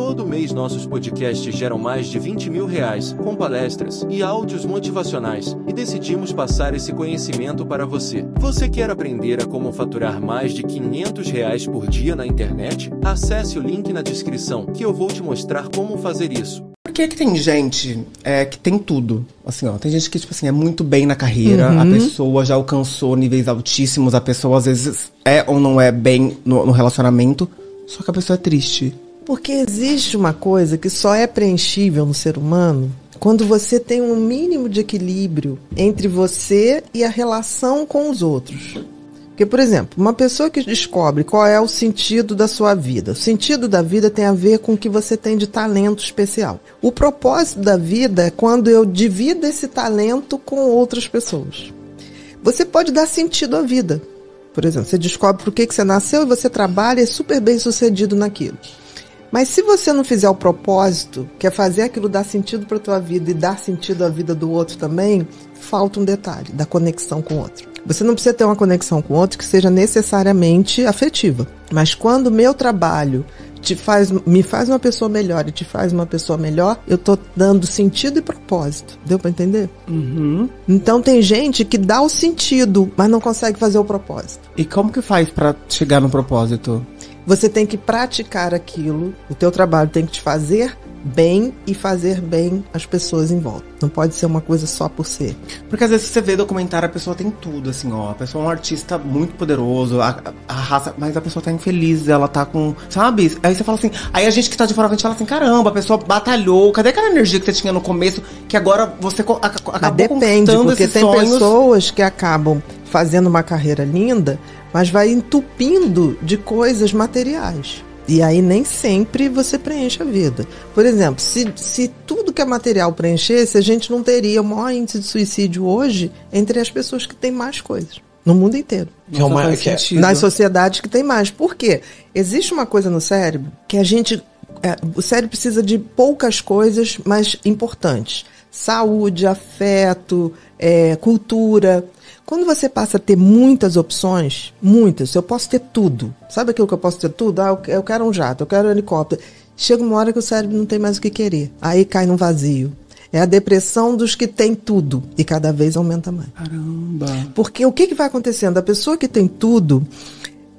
Todo mês nossos podcasts geram mais de 20 mil reais, com palestras e áudios motivacionais, e decidimos passar esse conhecimento para você. Você quer aprender a como faturar mais de 500 reais por dia na internet? Acesse o link na descrição que eu vou te mostrar como fazer isso. Por que, que tem gente é, que tem tudo? Assim, ó, tem gente que, tipo assim, é muito bem na carreira, uhum. a pessoa já alcançou níveis altíssimos, a pessoa às vezes é ou não é bem no, no relacionamento, só que a pessoa é triste. Porque existe uma coisa que só é preenchível no ser humano quando você tem um mínimo de equilíbrio entre você e a relação com os outros. Porque, por exemplo, uma pessoa que descobre qual é o sentido da sua vida. O sentido da vida tem a ver com o que você tem de talento especial. O propósito da vida é quando eu divido esse talento com outras pessoas. Você pode dar sentido à vida. Por exemplo, você descobre por que, que você nasceu e você trabalha e é super bem sucedido naquilo. Mas se você não fizer o propósito, que é fazer aquilo dar sentido para tua vida e dar sentido à vida do outro também, falta um detalhe da conexão com o outro. Você não precisa ter uma conexão com outro que seja necessariamente afetiva. Mas quando o meu trabalho te faz, me faz uma pessoa melhor e te faz uma pessoa melhor, eu tô dando sentido e propósito. Deu para entender? Uhum. Então tem gente que dá o sentido, mas não consegue fazer o propósito. E como que faz para chegar no propósito? Você tem que praticar aquilo, o teu trabalho tem que te fazer bem e fazer bem as pessoas em volta. Não pode ser uma coisa só por ser. Porque às vezes você vê documentário, a pessoa tem tudo, assim, ó. A pessoa é um artista muito poderoso, a, a raça, mas a pessoa tá infeliz, ela tá com. Sabe? Aí você fala assim. Aí a gente que tá de fora, a gente fala assim: caramba, a pessoa batalhou. Cadê aquela energia que você tinha no começo que agora você ac acabou mas depende, porque tem sonhos... pessoas que acabam fazendo uma carreira linda, mas vai entupindo de coisas materiais. E aí nem sempre você preenche a vida. Por exemplo, se, se tudo que é material preenchesse, a gente não teria o maior índice de suicídio hoje entre as pessoas que têm mais coisas. No mundo inteiro. Que é uma, que é, nas sociedades que tem mais. Por quê? Existe uma coisa no cérebro que a gente. É, o cérebro precisa de poucas coisas, mas importantes. Saúde, afeto, é, cultura. Quando você passa a ter muitas opções, muitas, eu posso ter tudo. Sabe aquilo que eu posso ter tudo? Ah, eu quero um jato, eu quero um helicóptero. Chega uma hora que o cérebro não tem mais o que querer. Aí cai num vazio. É a depressão dos que tem tudo e cada vez aumenta mais. Caramba. Porque o que, que vai acontecendo? A pessoa que tem tudo,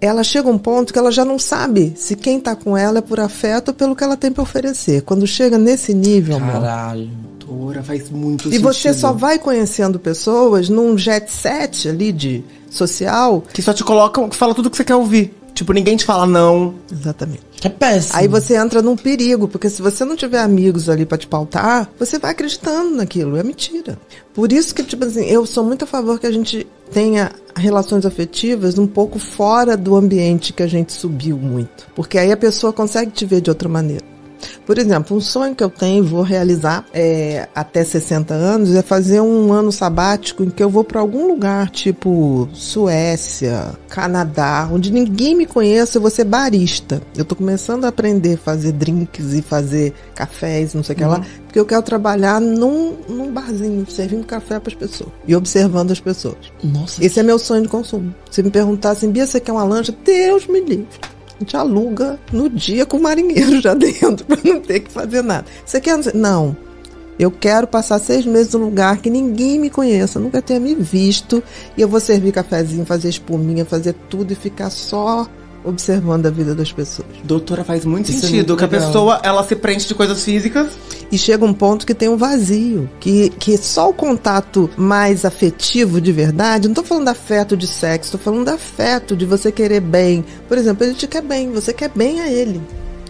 ela chega a um ponto que ela já não sabe se quem está com ela é por afeto ou pelo que ela tem para oferecer. Quando chega nesse nível, Caralho. amor, faz muito e sentido. E você só vai conhecendo pessoas num jet set ali de social. Que só te colocam, que fala tudo que você quer ouvir. Tipo, ninguém te fala não. Exatamente. Que é péssimo. Aí você entra num perigo, porque se você não tiver amigos ali para te pautar, você vai acreditando naquilo. É mentira. Por isso que, tipo assim, eu sou muito a favor que a gente tenha relações afetivas um pouco fora do ambiente que a gente subiu muito. Porque aí a pessoa consegue te ver de outra maneira. Por exemplo, um sonho que eu tenho, vou realizar é, até 60 anos, é fazer um ano sabático em que eu vou para algum lugar, tipo Suécia, Canadá, onde ninguém me conhece, eu vou ser barista. Eu tô começando a aprender a fazer drinks e fazer cafés, não sei o que lá, uhum. porque eu quero trabalhar num, num barzinho, servindo café para as pessoas e observando as pessoas. Nossa. Esse é meu sonho de consumo. Se me perguntar assim, Bia, você quer uma lancha? Deus me livre a gente aluga no dia com o marinheiro já dentro, para não ter que fazer nada. Você quer. Não. Eu quero passar seis meses num lugar que ninguém me conheça, nunca tenha me visto, e eu vou servir cafezinho, fazer espuminha, fazer tudo e ficar só observando a vida das pessoas. Doutora, faz muito Isso sentido é muito que legal. a pessoa ela se preenche de coisas físicas e chega um ponto que tem um vazio, que, que só o contato mais afetivo de verdade, não tô falando afeto de sexo, tô falando afeto de você querer bem. Por exemplo, ele te quer bem, você quer bem a ele.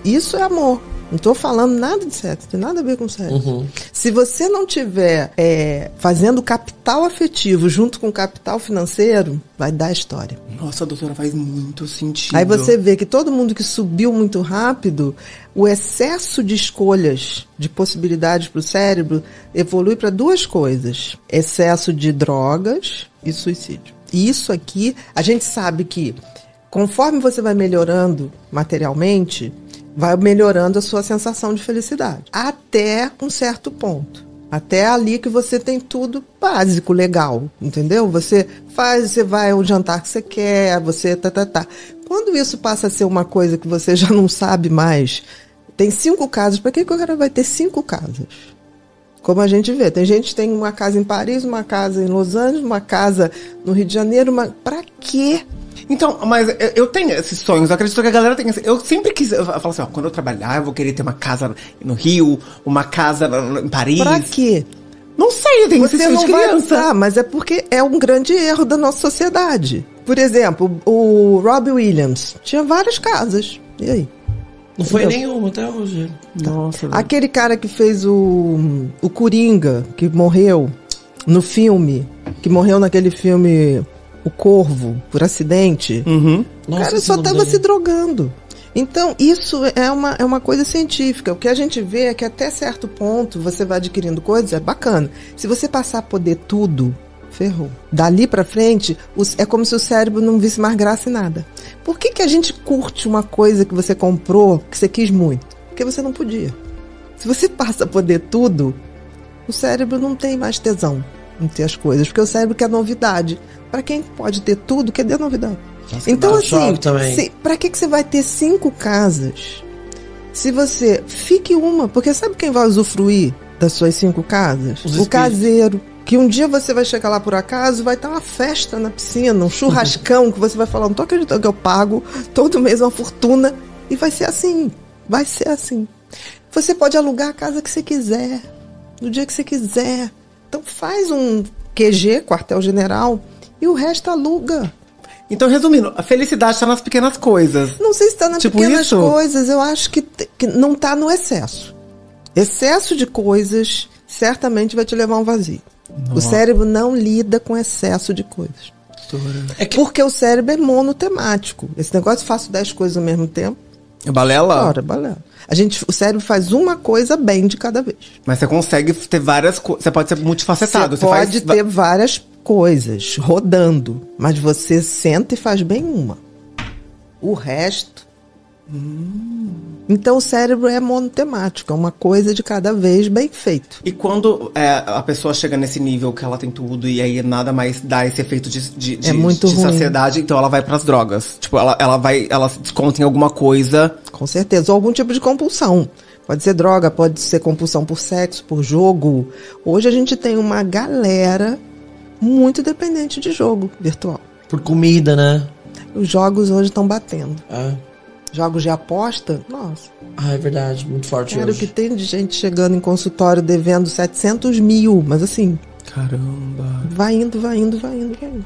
Isso é amor. Não estou falando nada de sexo, tem nada a ver com sexo. Uhum. Se você não tiver é, fazendo capital afetivo junto com capital financeiro, vai dar história. Nossa, doutora, faz muito sentido. Aí você vê que todo mundo que subiu muito rápido, o excesso de escolhas, de possibilidades para o cérebro, evolui para duas coisas: excesso de drogas e suicídio. E isso aqui, a gente sabe que conforme você vai melhorando materialmente, vai melhorando a sua sensação de felicidade. Até um certo ponto. Até ali que você tem tudo básico, legal, entendeu? Você faz, você vai ao jantar que você quer, você tá, tá, tá. Quando isso passa a ser uma coisa que você já não sabe mais tem cinco casas. Pra que, que o cara vai ter cinco casas? Como a gente vê, tem gente que tem uma casa em Paris, uma casa em Los Angeles, uma casa no Rio de Janeiro, uma... pra quê? Então, mas eu- tenho esses sonhos, eu acredito que a galera tem esse- Eu sempre quis, eu falo assim, ó, quando eu trabalhar, eu vou querer ter uma casa no Rio, uma casa em Paris. Pra quê? Não sei, eu tenho Você esse sonho não de vai criança. usar, mas é porque é um grande erro da nossa sociedade. Por exemplo, o Robbie Williams tinha várias casas. E aí? Não foi Entendeu? nenhuma até hoje. Nossa, velho. Aquele cara que fez o, o Coringa, que morreu no filme, que morreu naquele filme O Corvo, por acidente. Uhum. O Nossa, cara esse só estava dele. se drogando. Então, isso é uma, é uma coisa científica. O que a gente vê é que até certo ponto você vai adquirindo coisas, é bacana. Se você passar a poder tudo, ferrou. Dali pra frente, os- é como se o cérebro não visse mais graça em nada. Por que, que a gente curte uma coisa que você comprou, que você quis muito? Porque você não podia. Se você passa a poder tudo, o cérebro não tem mais tesão ter as coisas, porque o cérebro quer novidade. Pra quem pode ter tudo, quer ter novidade. então, dá um assim, pra que, que você vai ter cinco casas? Se você fique uma, porque sabe quem vai usufruir das suas cinco casas? Os o espíritos. caseiro. Que um dia você vai chegar lá por acaso, vai estar uma festa na piscina, um churrascão, que você vai falar, não tô acreditando que eu pago todo mês uma fortuna. E vai ser assim. Vai ser assim. Você pode alugar a casa que você quiser, no dia que você quiser. Então faz um QG, quartel-general, e o resto aluga. Então, resumindo, a felicidade tá nas pequenas coisas. Não sei se está nas Tipo pequenas isso? coisas, eu acho que, que não está no excesso. Excesso de coisas certamente vai te levar a um vazio. O cérebro não lida com excesso de coisas. É que Porque o cérebro é monotemático. Esse negócio de faço 10 coisas ao mesmo tempo, Balela? ora, balela. A gente, o cérebro faz uma coisa bem de cada vez. Mas você consegue ter várias coisas. Você pode ser multifacetado. Você Você pode faz... ter várias coisas rodando, mas você senta e faz bem uma. O resto. Então o cérebro é monotemático, é uma coisa de cada vez bem feito. E quando é, a pessoa chega nesse nível que ela tem tudo e aí nada mais dá esse efeito de, de, de, É muito de saciedade, então ela vai pras drogas. Tipo, ela, ela vai, ela se desconta em alguma coisa. Com certeza. Ou algum tipo de compulsão. Pode ser droga, pode ser compulsão por sexo, por jogo. Hoje a gente tem uma galera muito dependente de jogo virtual. por comida, né? Os jogos hoje estão batendo. Ah, Jogos de aposta, nossa. ah, é verdade, muito forte Cara, o que hoje. tem de gente chegando em consultório devendo 700 mil, mas assim, Caramba. vai indo, vai indo, vai indo, vai indo.